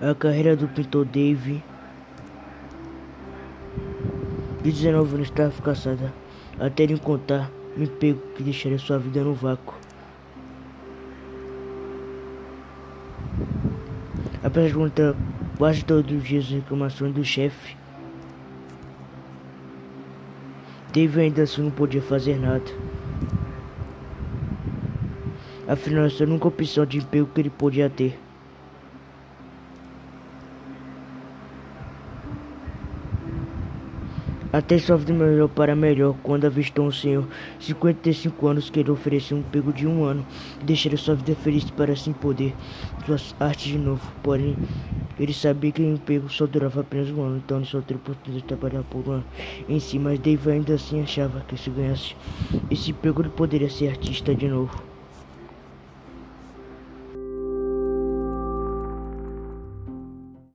A carreira do pintor Dave, de 19 anos, estava caçada até ele encontrar um emprego que deixaria sua vida no vácuo. Apesar de contar quase todos os dias as reclamações do chefe, Dave ainda assim não podia fazer nada. Afinal, essa era a única opção de emprego que ele podia ter. Até sua vida melhor para melhor quando avistou um senhor, 55 anos, que lhe ofereceu um pego de um ano e sua vida feliz para assim poder suas artes de novo. Porém, ele sabia que o emprego só durava apenas um ano, então ele só teria oportunidade de trabalhar por um ano em si, mas Dave ainda assim achava que se ganhasse esse emprego ele poderia ser artista de novo.